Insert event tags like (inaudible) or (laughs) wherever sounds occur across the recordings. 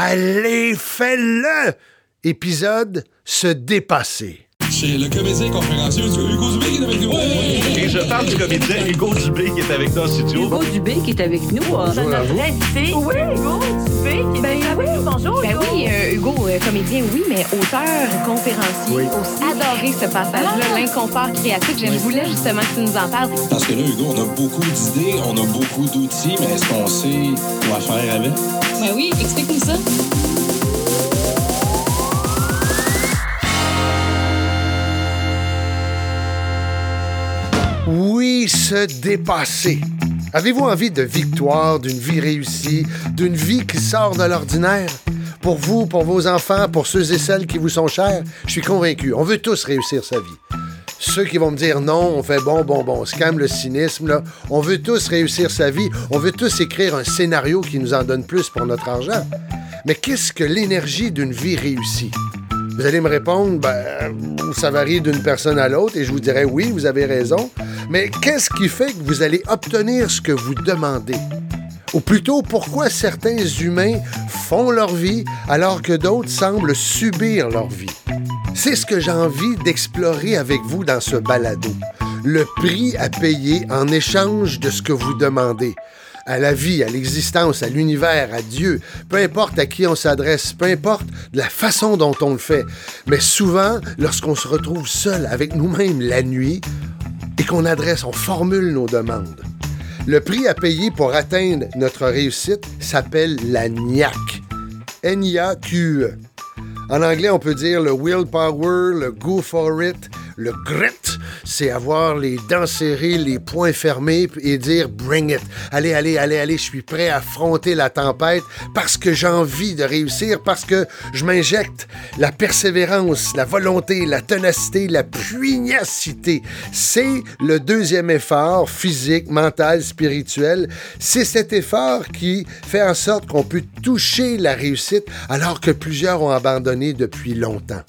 Allez, fais-le! Épisode Se dépasser. C'est le comédien conférencier Hugo Dubé qui est avec nous. Et je parle du comédien Hugo Dubé qui est avec nous en studio. Hugo Dubé qui est avec nous. euh, Je devrais citer Oui, Hugo Dubé qui est Ben avec oui, bonjour. Ben Hugo. oui, euh, Hugo, euh, comédien, oui, mais auteur, conférencier aussi. Adoré ce passage-là, Ah. l'inconfort créatif. Je voulais justement que tu nous en parles. Parce que là, Hugo, on a beaucoup d'idées, on a beaucoup d'outils, mais est-ce qu'on sait quoi faire avec? Ben oui, explique-nous ça. Oui, se dépasser. Avez-vous envie de victoire, d'une vie réussie, d'une vie qui sort de l'ordinaire? Pour vous, pour vos enfants, pour ceux et celles qui vous sont chers, je suis convaincu. On veut tous réussir sa vie. Ceux qui vont me dire non, on fait bon, bon, bon, on se calme le cynisme, là. On veut tous réussir sa vie. On veut tous écrire un scénario qui nous en donne plus pour notre argent. Mais qu'est-ce que l'énergie d'une vie réussie? Vous allez me répondre, ben, ça varie d'une personne à l'autre, et je vous dirais oui, vous avez raison. Mais qu'est-ce qui fait que vous allez obtenir ce que vous demandez? Ou plutôt, pourquoi certains humains font leur vie alors que d'autres semblent subir leur vie? C'est ce que j'ai envie d'explorer avec vous dans ce balado. Le prix à payer en échange de ce que vous demandez. À la vie, à l'existence, à l'univers, à Dieu, peu importe à qui on s'adresse, peu importe la façon dont on le fait. Mais souvent, lorsqu'on se retrouve seul avec nous-mêmes la nuit et qu'on adresse, on formule nos demandes. Le prix à payer pour atteindre notre réussite s'appelle la NIAC. N-I-A-Q-E. En anglais, on peut dire le willpower, le go for it, le grit, c'est avoir les dents serrées, les poings fermés et dire bring it. Allez, allez, allez, allez, je suis prêt à affronter la tempête parce que j'ai envie de réussir, parce que je m'injecte la persévérance, la volonté, la ténacité, la pugnacité. C'est le deuxième effort physique, mental, spirituel. C'est cet effort qui fait en sorte qu'on peut toucher la réussite alors que plusieurs ont abandonné depuis longtemps.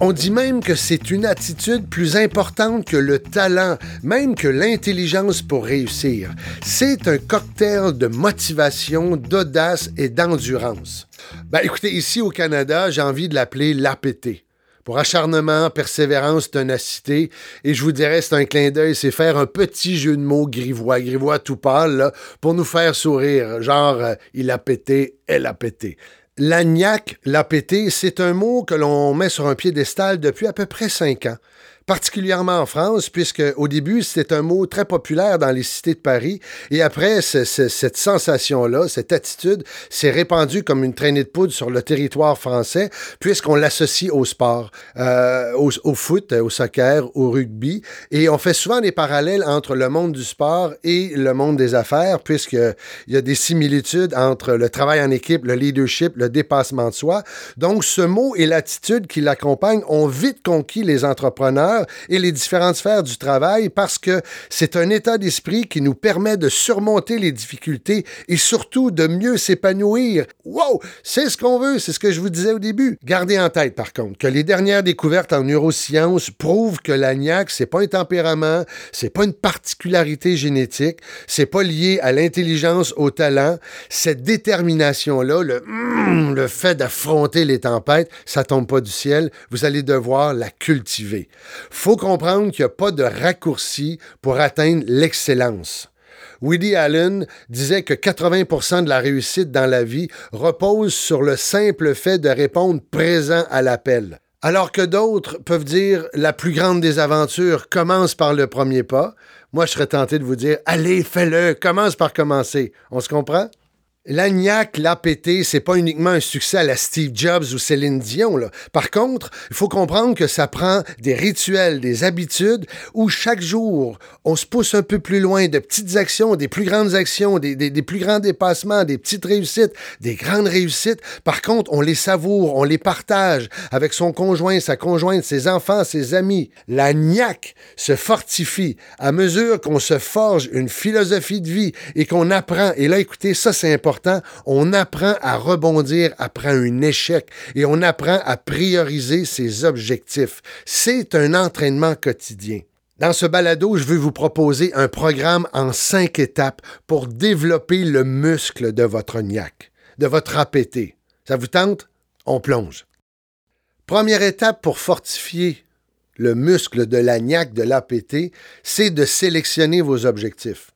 On dit même que c'est une attitude plus importante que le talent, même que l'intelligence pour réussir. C'est un cocktail de motivation, d'audace et d'endurance. Ben écoutez, ici au Canada, j'ai envie de l'appeler l'APT. Pour acharnement, persévérance, ténacité. Et je vous dirais, c'est un clin d'œil, c'est faire un petit jeu de mots grivois, grivois tout pâle, pour nous faire sourire. Genre, euh, il a pété, elle a pété. L'agnac, l'APT, c'est un mot que l'on met sur un piédestal depuis à peu près cinq ans particulièrement en France, puisque au début, c'était un mot très populaire dans les cités de Paris, et après, ce- ce- cette sensation-là, cette attitude, s'est répandue comme une traînée de poudre sur le territoire français, puisqu'on l'associe au sport, euh, au, au foot, au soccer, au rugby, et on fait souvent des parallèles entre le monde du sport et le monde des affaires, puisqu'il y a des similitudes entre le travail en équipe, le leadership, le dépassement de soi. Donc, ce mot et l'attitude qui l'accompagnent ont vite conquis les entrepreneurs et les différentes sphères du travail parce que c'est un état d'esprit qui nous permet de surmonter les difficultés et surtout de mieux s'épanouir. Wow! C'est ce qu'on veut, c'est ce que je vous disais au début. Gardez en tête, par contre, que les dernières découvertes en neurosciences prouvent que l'agnac, c'est pas un tempérament, c'est pas une particularité génétique, c'est pas lié à l'intelligence, au talent. Cette détermination-là, le, mm, le fait d'affronter les tempêtes, ça tombe pas du ciel. Vous allez devoir la cultiver. Faut comprendre qu'il n'y a pas de raccourci pour atteindre l'excellence. Woody Allen disait que 80% de la réussite dans la vie repose sur le simple fait de répondre présent à l'appel. Alors que d'autres peuvent dire la plus grande des aventures commence par le premier pas, moi je serais tenté de vous dire allez, fais-le, commence par commencer. On se comprend? L'agnac, l'APT, c'est pas uniquement un succès à la Steve Jobs ou Céline Dion. Là. Par contre, il faut comprendre que ça prend des rituels, des habitudes où chaque jour, on se pousse un peu plus loin de petites actions, des plus grandes actions, des, plus grands dépassements, des petites réussites, des grandes réussites. Par contre, on les savoure, on les partage avec son conjoint, sa conjointe, ses enfants, ses amis. L'agnac se fortifie à mesure qu'on se forge une philosophie de vie et qu'on apprend. Et là, écoutez, ça c'est important. On apprend à rebondir après un échec et on apprend à prioriser ses objectifs. C'est un entraînement quotidien. Dans ce balado, je veux vous proposer un programme en cinq étapes pour développer le muscle de votre niaque, de votre APT. Ça vous tente? On plonge. Première étape pour fortifier le muscle de l'agnac de l'APT, c'est de sélectionner vos objectifs.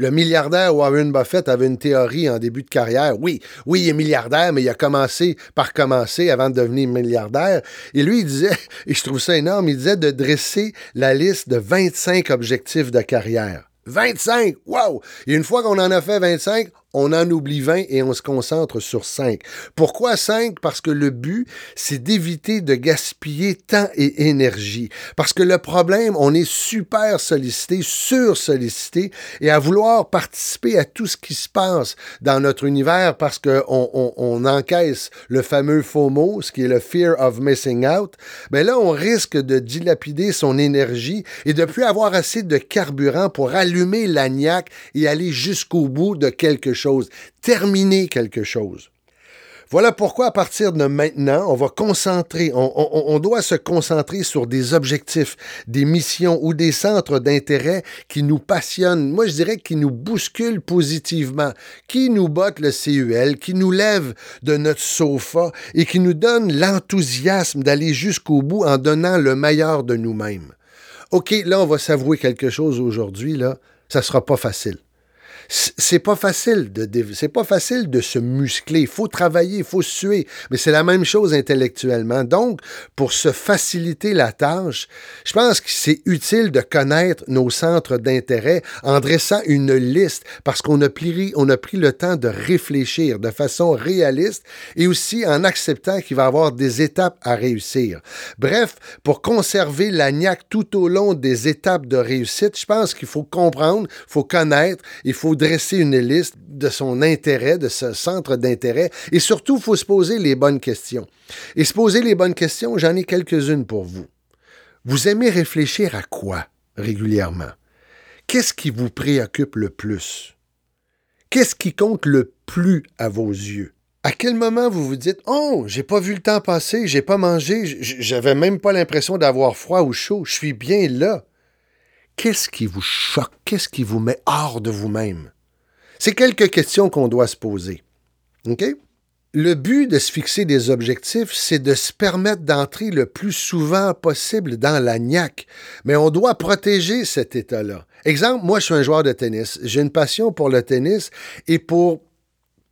Le milliardaire Warren Buffett avait une théorie en début de carrière. Oui, oui, il est milliardaire, mais il a commencé par commencer avant de devenir milliardaire. Et lui, il disait, (laughs) et je trouve ça énorme, il disait de dresser la liste de 25 objectifs de carrière. 25! Wow! Et une fois qu'on en a fait 25, on en oublie 20 et on se concentre sur 5. Pourquoi 5? Parce que le but, c'est d'éviter de gaspiller temps et énergie. Parce que le problème, on est super sollicité, sur-sollicité, et à vouloir participer à tout ce qui se passe dans notre univers parce qu'on on, on, encaisse le fameux FOMO, ce qui est le Fear of Missing Out, ben là, on risque de dilapider son énergie et de plus avoir assez de carburant pour allumer l'agnac et aller jusqu'au bout de quelque chose chose, terminer quelque chose. Voilà pourquoi, à partir de maintenant, on va concentrer, on, doit se concentrer sur des objectifs, des missions ou des centres d'intérêt qui nous passionnent, moi je dirais qui nous bousculent positivement, qui nous bottent le CUL, qui nous lèvent de notre sofa et qui nous donnent l'enthousiasme d'aller jusqu'au bout en donnant le meilleur de nous-mêmes. OK, là, on va s'avouer quelque chose aujourd'hui, là. Ça sera pas facile c'est pas facile de c'est pas facile de se muscler. Il faut travailler, il faut suer, mais c'est la même chose intellectuellement. Donc, pour se faciliter la tâche, je pense que c'est utile de connaître nos centres d'intérêt en dressant une liste parce qu'on a pris on a pris le temps de réfléchir de façon réaliste et aussi en acceptant qu'il va y avoir des étapes à réussir. Bref, pour conserver la niaque tout au long des étapes de réussite, je pense qu'il faut comprendre, il faut connaître, il faut dresser une liste de son intérêt, de ce centre d'intérêt, et surtout, il faut se poser les bonnes questions. Et se poser les bonnes questions, j'en ai quelques-unes pour vous. Vous aimez réfléchir à quoi régulièrement? Qu'est-ce qui vous préoccupe le plus? Qu'est-ce qui compte le plus à vos yeux? À quel moment vous vous dites Oh, j'ai pas vu le temps passer, j'ai pas mangé, j'avais même pas l'impression d'avoir froid ou chaud, je suis bien là. Qu'est-ce qui vous choque? Qu'est-ce qui vous met hors de vous-même? C'est quelques questions qu'on doit se poser. OK? Le but de se fixer des objectifs, c'est de se permettre d'entrer le plus souvent possible dans la. Mais on doit protéger cet état-là. Exemple, moi, je suis un joueur de tennis. J'ai une passion pour le tennis et pour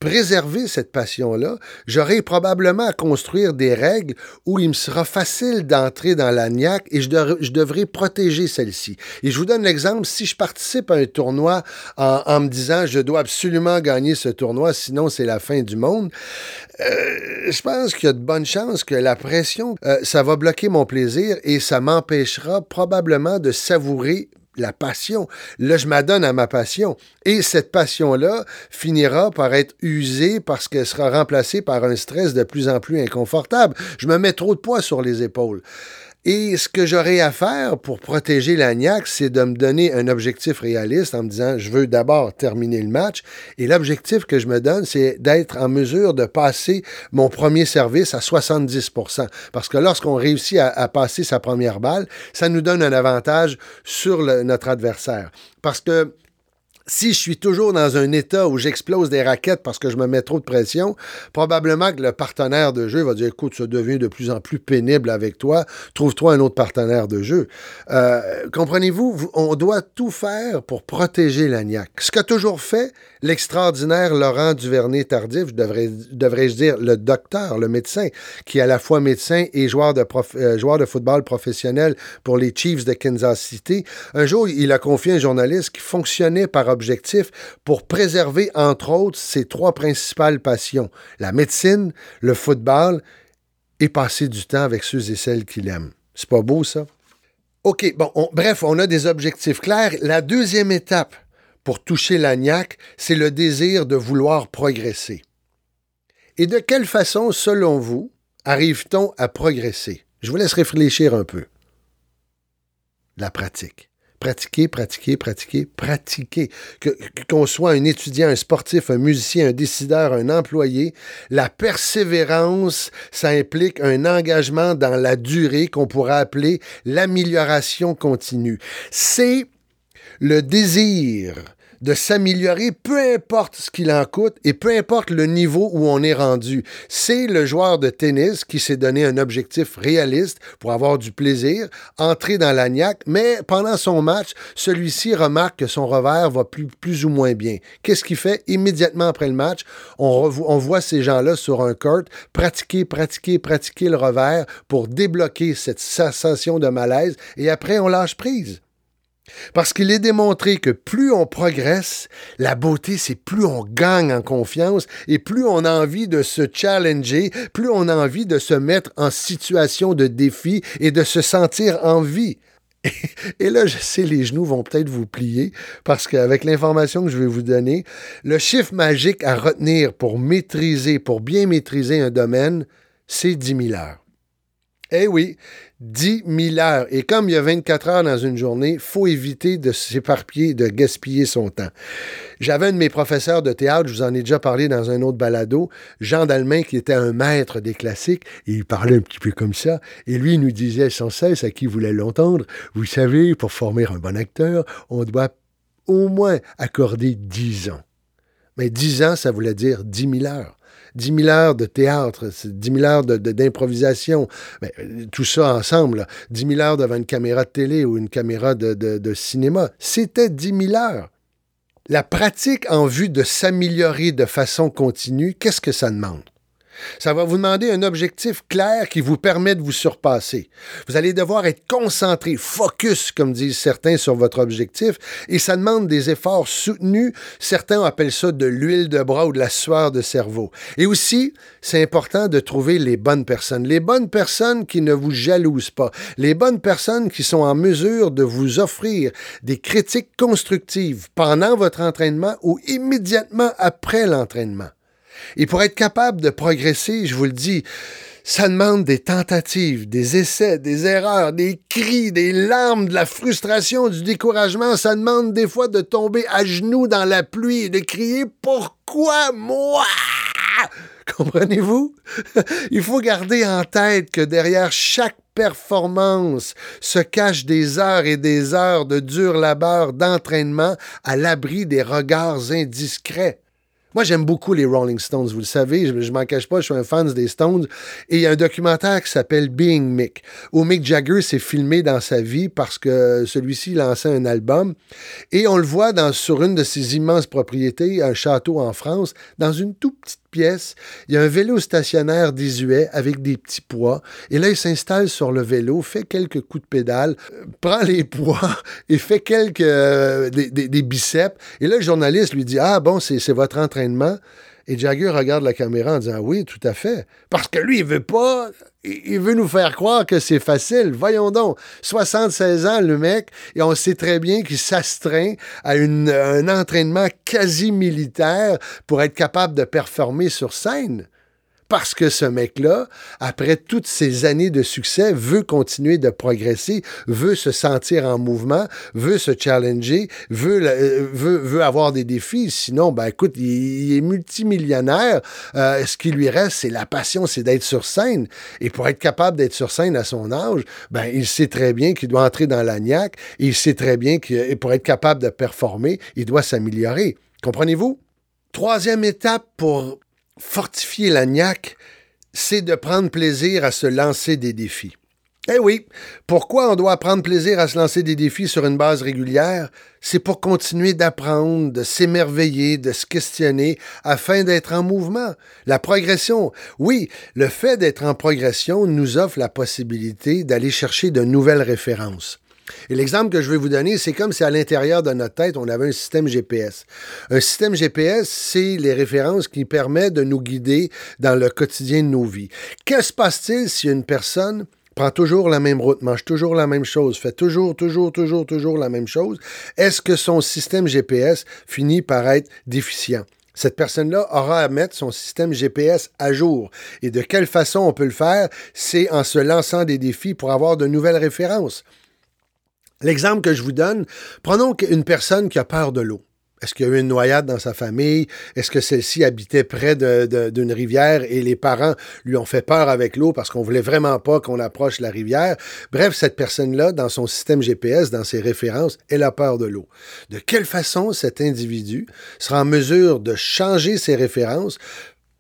préserver cette passion-là, j'aurai probablement à construire des règles où il me sera facile d'entrer dans la niaque et je, devrais protéger celle-ci. Et je vous donne l'exemple, si je participe à un tournoi en, me disant je dois absolument gagner ce tournoi, sinon c'est la fin du monde, euh, je pense qu'il y a de bonnes chances que la pression, euh, ça va bloquer mon plaisir et ça m'empêchera probablement de savourer la passion. Là, je m'adonne à ma passion. Et cette passion-là finira par être usée parce qu'elle sera remplacée par un stress de plus en plus inconfortable. Je me mets trop de poids sur les épaules. Et ce que j'aurai à faire pour protéger l'agnac, c'est de me donner un objectif réaliste en me disant, je veux d'abord terminer le match. Et l'objectif que je me donne, c'est d'être en mesure de passer mon premier service à 70 Parce que lorsqu'on réussit à, passer sa première balle, ça nous donne un avantage sur notre adversaire. Parce que si je suis toujours dans un état où j'explose des raquettes parce que je me mets trop de pression, probablement que le partenaire de jeu va dire écoute, ça devient de plus en plus pénible avec toi, trouve-toi un autre partenaire de jeu. Euh, comprenez-vous, on doit tout faire pour protéger l'agnac. Ce qu'a toujours fait l'extraordinaire Laurent Duvernay-Tardif, devrais-je dire le docteur, le médecin, qui est à la fois médecin et joueur de, euh, joueur de football professionnel pour les Chiefs de Kansas City. Un jour, il a confié un journaliste qui fonctionnait par pour préserver, entre autres, ses trois principales passions, la médecine, le football et passer du temps avec ceux et celles qu'il aime. C'est pas beau, ça? OK, bon, bref, on a des objectifs clairs. La deuxième étape pour toucher l'agnac, c'est le désir de vouloir progresser. Et de quelle façon, selon vous, arrive-t-on à progresser? Je vous laisse réfléchir un peu. La pratique. Pratiquer, pratiquer, pratiquer, pratiquer. qu'on soit un étudiant, un sportif, un musicien, un décideur, un employé, la persévérance, ça implique un engagement dans la durée qu'on pourrait appeler l'amélioration continue. C'est le désir de s'améliorer, peu importe ce qu'il en coûte et peu importe le niveau où on est rendu. C'est le joueur de tennis qui s'est donné un objectif réaliste pour avoir du plaisir, entrer dans l'agnac, mais pendant son match, celui-ci remarque que son revers va plus, ou moins bien. Qu'est-ce qu'il fait? Immédiatement après le match? On, on voit ces gens-là sur un court pratiquer, pratiquer, pratiquer le revers pour débloquer cette sensation de malaise et après on lâche prise. Parce qu'il est démontré que plus on progresse, la beauté, c'est plus on gagne en confiance et plus on a envie de se challenger, plus on a envie de se mettre en situation de défi et de se sentir en vie. (laughs) Et là, je sais, les genoux vont peut-être vous plier parce qu'avec l'information que je vais vous donner, le chiffre magique à retenir pour maîtriser, pour bien maîtriser un domaine, c'est 10 000 heures. Eh oui, 10 000 heures. Et comme il y a 24 heures dans une journée, faut éviter de s'éparpiller, de gaspiller son temps. J'avais un de mes professeurs de théâtre, je vous en ai déjà parlé dans un autre balado, Jean Dalmain, qui était un maître des classiques, et il parlait un petit peu comme ça, et lui, il nous disait sans cesse à qui voulait l'entendre, vous savez, pour former un bon acteur, on doit au moins accorder 10 ans. Mais 10 ans, ça voulait dire 10 000 heures. 10 000 heures de théâtre, 10 000 heures d'improvisation, de, euh, tout ça ensemble, 10 000 heures devant une caméra de télé ou une caméra de, de cinéma, c'était 10 000 heures. La pratique en vue de s'améliorer de façon continue, qu'est-ce que ça demande? Ça va vous demander un objectif clair qui vous permet de vous surpasser. Vous allez devoir être concentré, focus, comme disent certains, sur votre objectif, et ça demande des efforts soutenus. Certains appellent ça de l'huile de bras ou de la sueur de cerveau. Et aussi, c'est important de trouver les bonnes personnes. Les bonnes personnes qui ne vous jalousent pas. Les bonnes personnes qui sont en mesure de vous offrir des critiques constructives pendant votre entraînement ou immédiatement après l'entraînement. Et pour être capable de progresser, je vous le dis, ça demande des tentatives, des essais, des erreurs, des cris, des larmes, de la frustration, du découragement. Ça demande des fois de tomber à genoux dans la pluie et de crier Pourquoi moi Comprenez-vous? (laughs) Il faut garder en tête que derrière chaque performance se cachent des heures et des heures de dur labeur d'entraînement à l'abri des regards indiscrets. Moi, j'aime beaucoup les Rolling Stones, vous le savez, je, ne m'en cache pas, je suis un fan des Stones. Et il y a un documentaire qui s'appelle Being Mick, où Mick Jagger s'est filmé dans sa vie parce que celui-ci lançait un album. Et on le voit sur une de ses immenses propriétés, un château en France, dans une toute petite pièce. Il y a un vélo stationnaire désuet avec des petits poids. Et là, il s'installe sur le vélo, fait quelques coups de pédale, euh, prend les (laughs) poids et fait quelques euh, des, des, biceps. Et là, le journaliste lui dit Ah bon, c'est votre entraînement. Et Jagger regarde la caméra en disant Oui, tout à fait. Parce que lui, il veut pas. Il veut nous faire croire que c'est facile. Voyons donc. 76 ans, le mec, et on sait très bien qu'il s'astreint à un entraînement quasi militaire pour être capable de performer sur scène parce que ce mec-là, après toutes ces années de succès, veut continuer de progresser, veut se sentir en mouvement, veut se challenger, veut, euh, veut, veut avoir des défis. Sinon, ben écoute, il, est multimillionnaire. Euh, ce qui lui reste, c'est la passion, c'est d'être sur scène. Et pour être capable d'être sur scène à son âge, ben il sait très bien qu'il doit entrer dans l'agnac. Il sait très bien que pour être capable de performer, il doit s'améliorer. Comprenez-vous? Troisième étape pour fortifier l'agnac, c'est de prendre plaisir à se lancer des défis. Eh oui, pourquoi on doit prendre plaisir à se lancer des défis sur une base régulière? C'est pour continuer d'apprendre, de s'émerveiller, de se questionner afin d'être en mouvement. La progression, oui, le fait d'être en progression nous offre la possibilité d'aller chercher de nouvelles références. Et l'exemple que je vais vous donner, c'est comme si à l'intérieur de notre tête, on avait un système GPS. Un système GPS, c'est les références qui permettent de nous guider dans le quotidien de nos vies. Que se passe-t-il si une personne prend toujours la même route, mange toujours la même chose, fait toujours, toujours, toujours, toujours la même chose, est-ce que son système GPS finit par être déficient? Cette personne-là aura à mettre son système GPS à jour. Et de quelle façon on peut le faire? C'est en se lançant des défis pour avoir de nouvelles références. L'exemple que je vous donne, prenons une personne qui a peur de l'eau. Est-ce qu'il y a eu une noyade dans sa famille? Est-ce que celle-ci habitait près d'une rivière et les parents lui ont fait peur avec l'eau parce qu'on voulait vraiment pas qu'on approche la rivière? Bref, cette personne-là, dans son système GPS, dans ses références, elle a peur de l'eau. De quelle façon cet individu sera en mesure de changer ses références?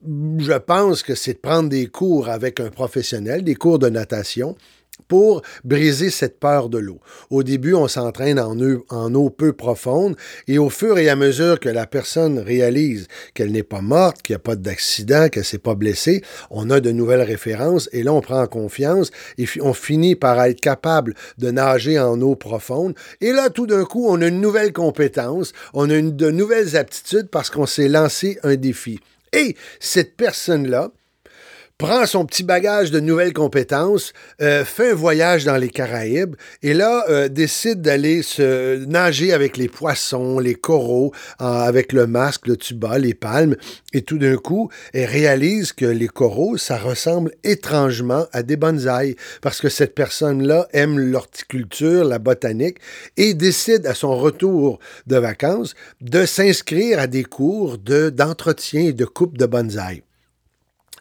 Je pense que c'est de prendre des cours avec un professionnel, des cours de natation, pour briser cette peur de l'eau. Au début, on s'entraîne en, eau, peu profonde et au fur et à mesure que la personne réalise qu'elle n'est pas morte, qu'il n'y a pas d'accident, qu'elle ne s'est pas blessée, on a de nouvelles références et là, on prend confiance et on finit par être capable de nager en eau profonde. Et là, tout d'un coup, on a une nouvelle compétence, on a de nouvelles aptitudes parce qu'on s'est lancé un défi. Et cette personne-là, prend son petit bagage de nouvelles compétences, euh, fait un voyage dans les Caraïbes et là euh, décide d'aller se nager avec les poissons, les coraux, avec le masque, le tuba, les palmes et tout d'un coup, elle réalise que les coraux, ça ressemble étrangement à des bonsaïs parce que cette personne-là aime l'horticulture, la botanique et décide à son retour de vacances de s'inscrire à des cours de d'entretien et de coupe de bonsaïs.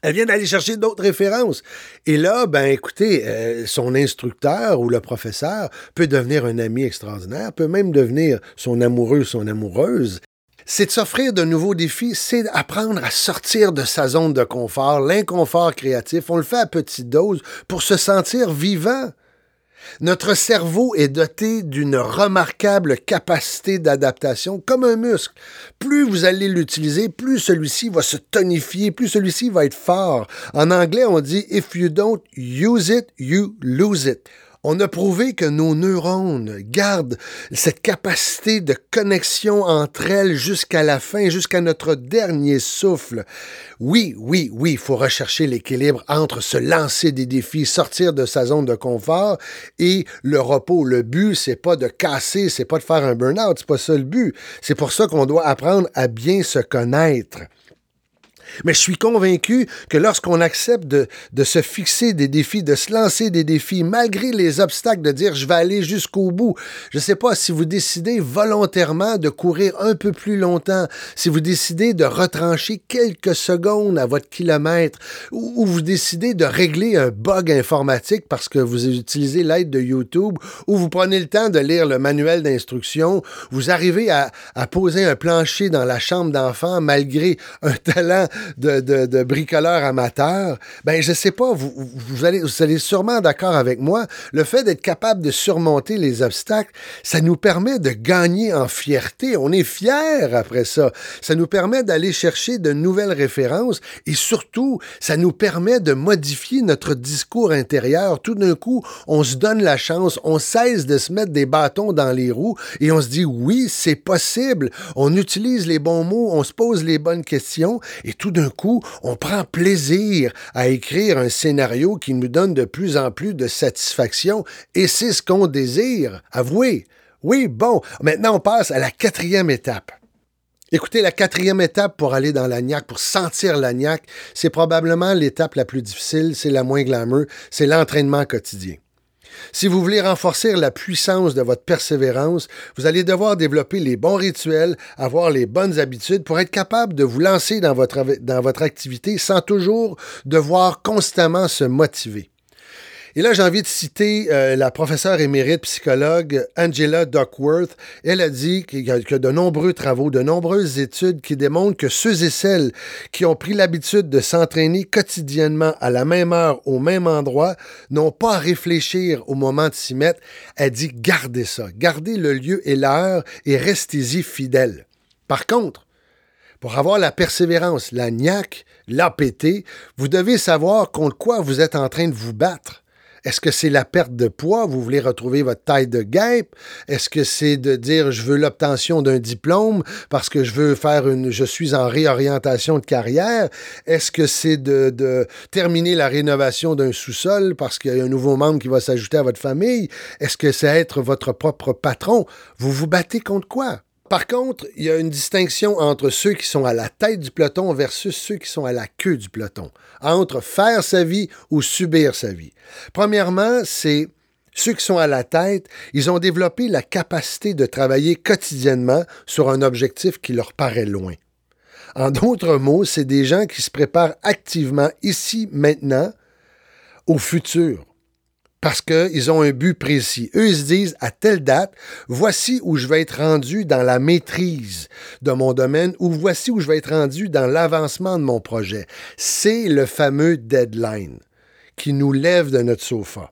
Elle vient d'aller chercher d'autres références. Et là, ben écoutez, euh, son instructeur ou le professeur peut devenir un ami extraordinaire, peut même devenir son amoureux, son amoureuse. C'est de s'offrir de nouveaux défis, c'est d'apprendre à sortir de sa zone de confort, l'inconfort créatif. On le fait à petite dose pour se sentir vivant. Notre cerveau est doté d'une remarquable capacité d'adaptation, comme un muscle. Plus vous allez l'utiliser, plus celui-ci va se tonifier, plus celui-ci va être fort. En anglais, on dit If you don't use it, you lose it. On a prouvé que nos neurones gardent cette capacité de connexion entre elles jusqu'à la fin, jusqu'à notre dernier souffle. Oui, oui, oui, il faut rechercher l'équilibre entre se lancer des défis, sortir de sa zone de confort et le repos. Le but, c'est pas de casser, c'est pas de faire un burn-out, c'est pas ça le but. C'est pour ça qu'on doit apprendre à bien se connaître. Mais je suis convaincu que lorsqu'on accepte de, de, se fixer des défis, de se lancer des défis, malgré les obstacles, de dire je vais aller jusqu'au bout, je ne sais pas si vous décidez volontairement de courir un peu plus longtemps, si vous décidez de retrancher quelques secondes à votre kilomètre, ou, vous décidez de régler un bug informatique parce que vous utilisez l'aide de YouTube, ou vous prenez le temps de lire le manuel d'instruction, vous arrivez à, à poser un plancher dans la chambre d'enfant malgré un talent de, bricoleur amateur, ben je sais pas, vous, vous, allez, vous allez sûrement d'accord avec moi, le fait d'être capable de surmonter les obstacles, ça nous permet de gagner en fierté. On est fiers après ça. Ça nous permet d'aller chercher de nouvelles références et surtout, ça nous permet de modifier notre discours intérieur. Tout d'un coup, on se donne la chance, on cesse de se mettre des bâtons dans les roues et on se dit oui, c'est possible. On utilise les bons mots, on se pose les bonnes questions et tout d'un coup, on prend plaisir à écrire un scénario qui nous donne de plus en plus de satisfaction, et c'est ce qu'on désire. Avouez. Oui, bon, maintenant on passe à la quatrième étape. Écoutez, la quatrième étape pour aller dans l'agnac, pour sentir l'agnac, c'est probablement l'étape la plus difficile, c'est la moins glamour, c'est l'entraînement quotidien. Si vous voulez renforcer la puissance de votre persévérance, vous allez devoir développer les bons rituels, avoir les bonnes habitudes pour être capable de vous lancer dans votre, activité sans toujours devoir constamment se motiver. Et là, j'ai envie de citer euh, la professeure émérite psychologue Angela Duckworth. Elle a dit qu'il y a, que de nombreux travaux, de nombreuses études qui démontrent que ceux et celles qui ont pris l'habitude de s'entraîner quotidiennement à la même heure, au même endroit, n'ont pas à réfléchir au moment de s'y mettre. Elle dit gardez ça, gardez le lieu et l'heure et restez-y fidèles. Par contre, pour avoir la persévérance, la niaque, l'APT, vous devez savoir contre quoi vous êtes en train de vous battre. Est-ce que c'est la perte de poids? Vous voulez retrouver votre taille de guêpe? Est-ce que c'est de dire je veux l'obtention d'un diplôme parce que je veux faire une, je suis en réorientation de carrière? Est-ce que c'est de, de, terminer la rénovation d'un sous-sol parce qu'il y a un nouveau membre qui va s'ajouter à votre famille? Est-ce que c'est être votre propre patron? Vous vous battez contre quoi? Par contre, il y a une distinction entre ceux qui sont à la tête du peloton versus ceux qui sont à la queue du peloton, entre faire sa vie ou subir sa vie. Premièrement, c'est Ceux qui sont à la tête, ils ont développé la capacité de travailler quotidiennement sur un objectif qui leur paraît loin. En d'autres mots, c'est des gens qui se préparent activement ici, maintenant, au futur. Parce qu'ils ont un but précis. Eux, ils se disent, à telle date, voici où je vais être rendu dans la maîtrise de mon domaine ou voici où je vais être rendu dans l'avancement de mon projet. C'est le fameux deadline qui nous lève de notre sofa.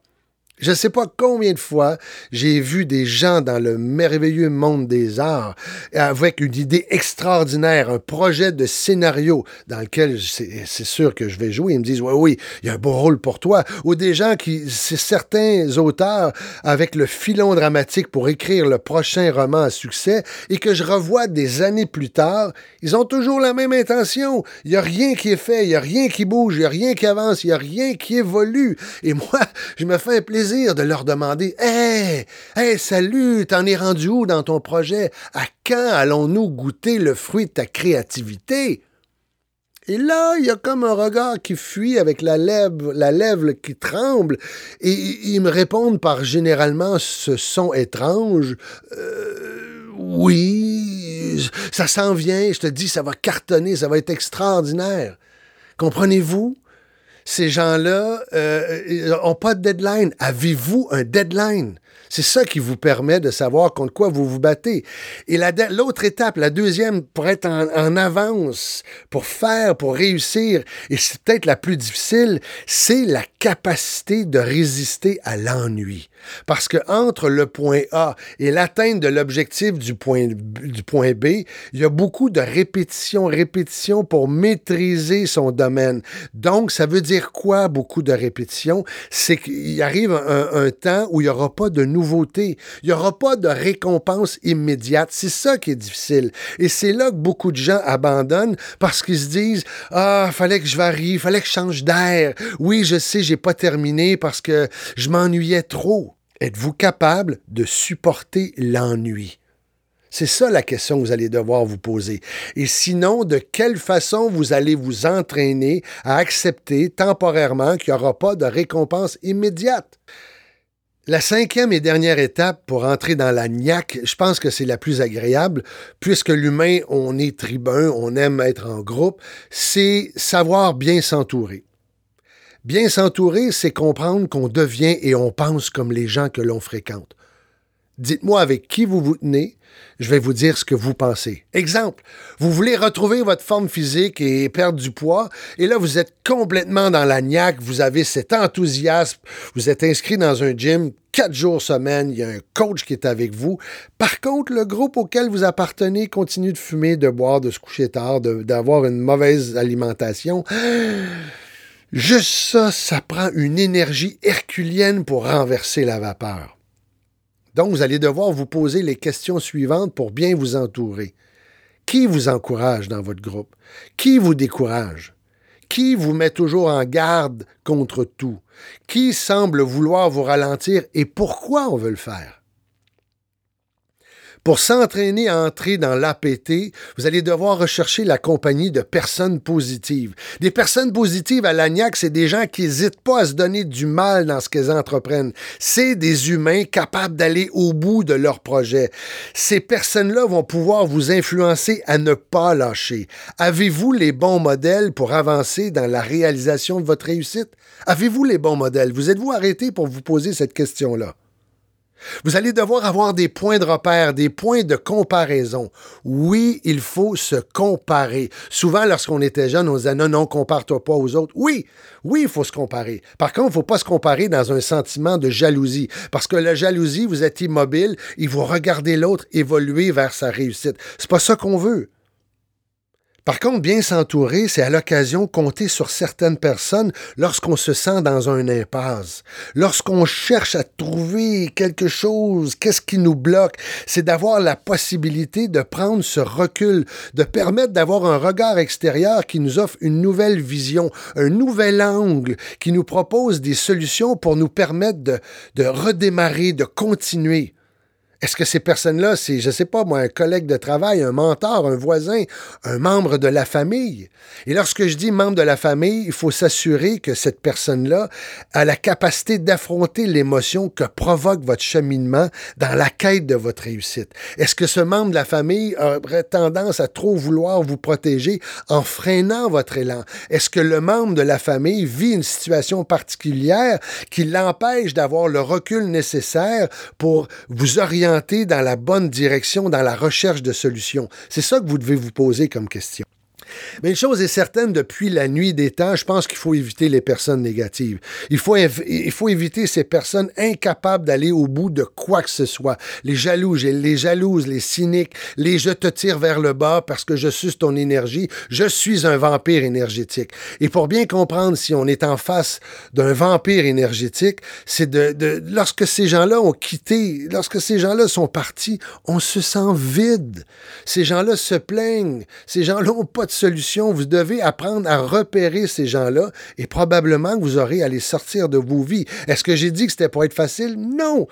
Je ne sais pas combien de fois j'ai vu des gens dans le merveilleux monde des arts avec une idée extraordinaire, un projet de scénario dans lequel c'est sûr que je vais jouer. Ils me disent, oui, oui, il y a un beau rôle pour toi. Ou des gens qui, c'est certains auteurs avec le filon dramatique pour écrire le prochain roman à succès et que je revois des années plus tard, ils ont toujours la même intention. Il n'y a rien qui est fait, il n'y a rien qui bouge, il n'y a rien qui avance, il n'y a rien qui évolue. Et moi, je me fais un plaisir de leur demander Hé, hey, salut, t'en es rendu où dans ton projet? À quand allons-nous goûter le fruit de ta créativité et là, il y a comme un regard qui fuit avec la lèvre, la lèvre qui tremble, et ils me répondent par généralement ce son étrange. Euh, oui, ça s'en vient, je te dis, ça va cartonner, ça va être extraordinaire. Comprenez-vous? Ces gens-là n'ont euh, pas de deadline. Avez-vous un deadline? C'est ça qui vous permet de savoir contre quoi vous vous battez. Et l'autre étape, la deuxième, pour être en, avance, pour faire, pour réussir, et c'est peut-être la plus difficile, c'est la capacité de résister à l'ennui. Parce que entre le point A et l'atteinte de l'objectif du point, du point B, il y a beaucoup de répétition, répétition pour maîtriser son domaine. Donc, ça veut dire quoi, beaucoup de répétition? C'est qu'il arrive un, temps où il n'y aura pas de nouveau il n'y aura pas de récompense immédiate. C'est ça qui est difficile. Et c'est là que beaucoup de gens abandonnent parce qu'ils se disent Ah, fallait que je varie, fallait que je change d'air. Oui, je sais, j'ai pas terminé parce que je m'ennuyais trop. Êtes-vous capable de supporter l'ennui? C'est ça la question que vous allez devoir vous poser. Et sinon, de quelle façon vous allez vous entraîner à accepter temporairement qu'il n'y aura pas de récompense immédiate? La cinquième et dernière étape pour entrer dans la niaque, je pense que c'est la plus agréable, puisque l'humain, on est tribun, on aime être en groupe, c'est savoir bien s'entourer. Bien s'entourer, c'est comprendre qu'on devient et on pense comme les gens que l'on fréquente. Dites-moi avec qui vous vous tenez, je vais vous dire ce que vous pensez. Exemple, vous voulez retrouver votre forme physique et perdre du poids, et là vous êtes complètement dans la niaque, vous avez cet enthousiasme, vous êtes inscrit dans un gym quatre jours semaine, il y a un coach qui est avec vous. Par contre, le groupe auquel vous appartenez continue de fumer, de boire, de se coucher tard, d'avoir une mauvaise alimentation. Juste ça, ça prend une énergie herculienne pour renverser la vapeur. Donc, vous allez devoir vous poser les questions suivantes pour bien vous entourer. Qui vous encourage dans votre groupe? Qui vous décourage? Qui vous met toujours en garde contre tout? Qui semble vouloir vous ralentir et pourquoi on veut le faire? Pour s'entraîner à entrer dans l'APT, vous allez devoir rechercher la compagnie de personnes positives. Des personnes positives à l'ANIAC, c'est des gens qui n'hésitent pas à se donner du mal dans ce qu'elles entreprennent. C'est des humains capables d'aller au bout de leur projet. Ces personnes-là vont pouvoir vous influencer à ne pas lâcher. Avez-vous les bons modèles pour avancer dans la réalisation de votre réussite? Avez-vous les bons modèles? Vous êtes-vous arrêté pour vous poser cette question-là? Vous allez devoir avoir des points de repère, des points de comparaison. Oui, il faut se comparer. Souvent, lorsqu'on était jeune, on disait non, non, compare-toi pas aux autres. Oui, oui, il faut se comparer. Par contre, il ne faut pas se comparer dans un sentiment de jalousie. Parce que la jalousie, vous êtes immobile, il faut regarder l'autre évoluer vers sa réussite. C'est pas ça qu'on veut. Par contre, bien s'entourer, c'est à l'occasion compter sur certaines personnes lorsqu'on se sent dans un impasse. Lorsqu'on cherche à trouver quelque chose, qu'est-ce qui nous bloque, c'est d'avoir la possibilité de prendre ce recul, de permettre d'avoir un regard extérieur qui nous offre une nouvelle vision, un nouvel angle, qui nous propose des solutions pour nous permettre de, de redémarrer, de continuer. Est-ce que ces personnes-là, c'est, je sais pas moi, un collègue de travail, un mentor, un voisin, un membre de la famille? Et lorsque je dis membre de la famille, il faut s'assurer que cette personne-là a la capacité d'affronter l'émotion que provoque votre cheminement dans la quête de votre réussite. Est-ce que ce membre de la famille aurait tendance à trop vouloir vous protéger en freinant votre élan? Est-ce que le membre de la famille vit une situation particulière qui l'empêche d'avoir le recul nécessaire pour vous orienter dans la bonne direction dans la recherche de solutions? C'est ça que vous devez vous poser comme question. Mais une chose est certaine, depuis la nuit des temps, je pense qu'il faut éviter les personnes négatives. Il faut, il faut éviter ces personnes incapables d'aller au bout de quoi que ce soit. Les jaloux, les jalouses, les cyniques, les je te tire vers le bas parce que je suce ton énergie. Je suis un vampire énergétique. Et pour bien comprendre si on est en face d'un vampire énergétique, c'est de, lorsque ces gens-là ont quitté, lorsque ces gens-là sont partis, on se sent vide. Ces gens-là se plaignent. Ces gens-là n'ont pas de solution. Vous devez apprendre à repérer ces gens-là et probablement que vous aurez à les sortir de vos vies. Est-ce que j'ai dit que c'était pour être facile? Non!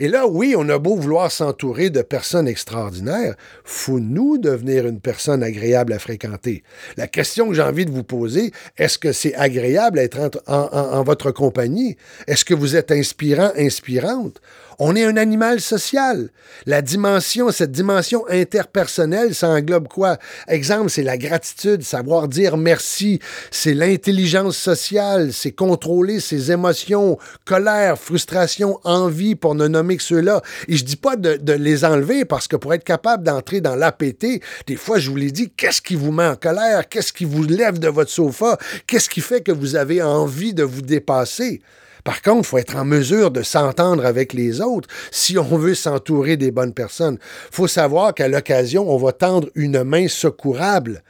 Et là, oui, on a beau vouloir s'entourer de personnes extraordinaires, faut-nous devenir une personne agréable à fréquenter? La question que j'ai envie de vous poser, est-ce que c'est agréable d'être en, votre compagnie? Est-ce que vous êtes inspirant, inspirante? On est un animal social. La dimension, cette dimension interpersonnelle, ça englobe quoi? Exemple, c'est la gratitude, savoir dire merci, c'est l'intelligence sociale, c'est contrôler ses émotions, colère, frustration, envie, pour ne nommer que ceux-là. Et je dis pas de, de les enlever parce que pour être capable d'entrer dans l'APT, des fois, je vous l'ai dit, qu'est-ce qui vous met en colère? Qu'est-ce qui vous lève de votre sofa? Qu'est-ce qui fait que vous avez envie de vous dépasser? Par contre, il faut être en mesure de s'entendre avec les autres si on veut s'entourer des bonnes personnes. Il faut savoir qu'à l'occasion, on va tendre une main secourable.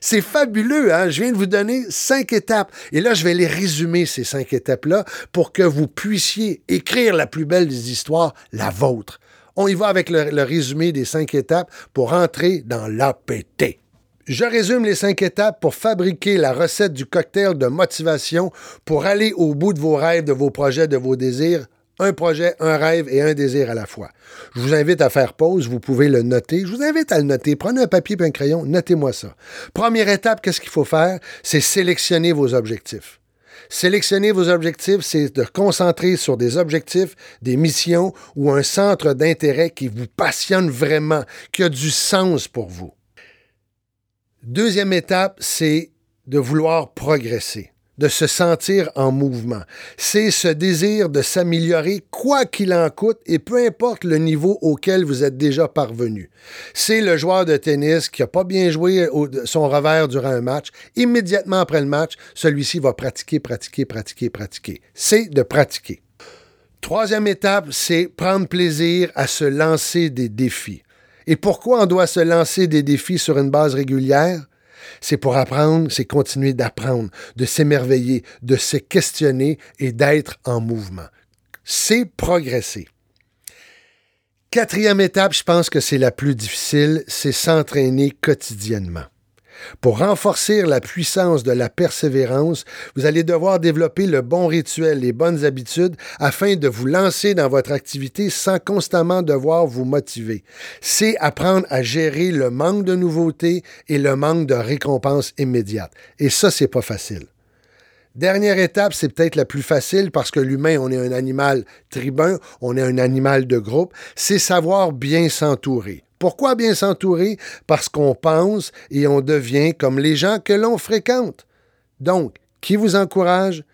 C'est fabuleux, hein? Je viens de vous donner cinq étapes. Et là, je vais les résumer, ces cinq étapes-là, pour que vous puissiez écrire la plus belle des histoires, la vôtre. On y va avec le, résumé des cinq étapes pour entrer dans l'APT. Je résume les cinq étapes pour fabriquer la recette du cocktail de motivation pour aller au bout de vos rêves, de vos projets, de vos désirs. Un projet, un rêve et un désir à la fois. Je vous invite à faire pause, vous pouvez le noter. Je vous invite à le noter. Prenez un papier et un crayon, notez-moi ça. Première étape, qu'est-ce qu'il faut faire? C'est sélectionner vos objectifs. Sélectionner vos objectifs, c'est de concentrer sur des objectifs, des missions ou un centre d'intérêt qui vous passionne vraiment, qui a du sens pour vous. Deuxième étape, c'est de vouloir progresser, de se sentir en mouvement. C'est ce désir de s'améliorer quoi qu'il en coûte et peu importe le niveau auquel vous êtes déjà parvenu. C'est le joueur de tennis qui n'a pas bien joué son revers durant un match. Immédiatement après le match, celui-ci va pratiquer, pratiquer, pratiquer, pratiquer. C'est de pratiquer. Troisième étape, c'est prendre plaisir à se lancer des défis. Et pourquoi on doit se lancer des défis sur une base régulière? C'est pour apprendre, c'est continuer d'apprendre, de s'émerveiller, de se questionner et d'être en mouvement. C'est progresser. Quatrième étape, je pense que c'est la plus difficile, c'est s'entraîner quotidiennement. Pour renforcer la puissance de la persévérance, vous allez devoir développer le bon rituel, les bonnes habitudes afin de vous lancer dans votre activité sans constamment devoir vous motiver. C'est apprendre à gérer le manque de nouveautés et le manque de récompenses immédiates. Et ça, c'est pas facile. Dernière étape, c'est peut-être la plus facile parce que l'humain, on est un animal tribun, on est un animal de groupe, c'est savoir bien s'entourer. Pourquoi bien s'entourer? Parce qu'on pense et on devient comme les gens que l'on fréquente. Donc, qui vous encourage,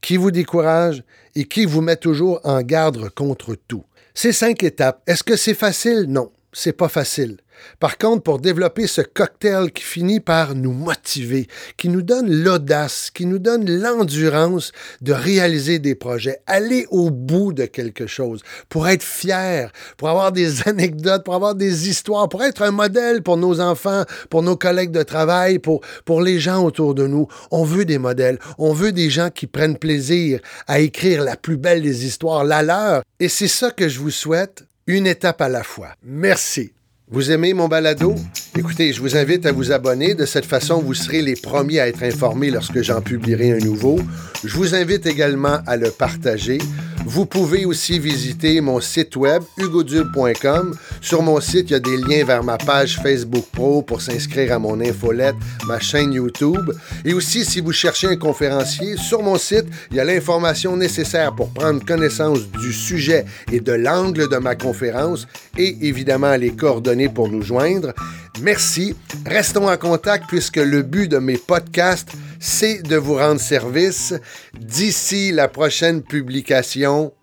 qui vous décourage et qui vous met toujours en garde contre tout? Ces cinq étapes, est-ce que c'est facile? Non, c'est pas facile. Par contre, pour développer ce cocktail qui finit par nous motiver, qui nous donne l'audace, qui nous donne l'endurance de réaliser des projets, aller au bout de quelque chose, pour être fier, pour avoir des (laughs) anecdotes, pour avoir des histoires, pour être un modèle pour nos enfants, pour nos collègues de travail, pour, pour les gens autour de nous. On veut des modèles, on veut des gens qui prennent plaisir à écrire la plus belle des histoires, la leur. Et c'est ça que je vous souhaite, une étape à la fois. Merci. Vous aimez mon balado? Écoutez, je vous invite à vous abonner. De cette façon, vous serez les premiers à être informés lorsque j'en publierai un nouveau. Je vous invite également à le partager. Vous pouvez aussi visiter mon site web hugodule.com. Sur mon site, il y a des liens vers ma page Facebook Pro pour s'inscrire à mon infolette, ma chaîne YouTube. Et aussi, si vous cherchez un conférencier, sur mon site, il y a l'information nécessaire pour prendre connaissance du sujet et de l'angle de ma conférence et évidemment les coordonnées pour nous joindre. Merci. Restons en contact puisque le but de mes podcasts, c'est de vous rendre service. D'ici la prochaine publication,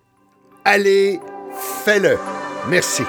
allez, fais-le. Merci.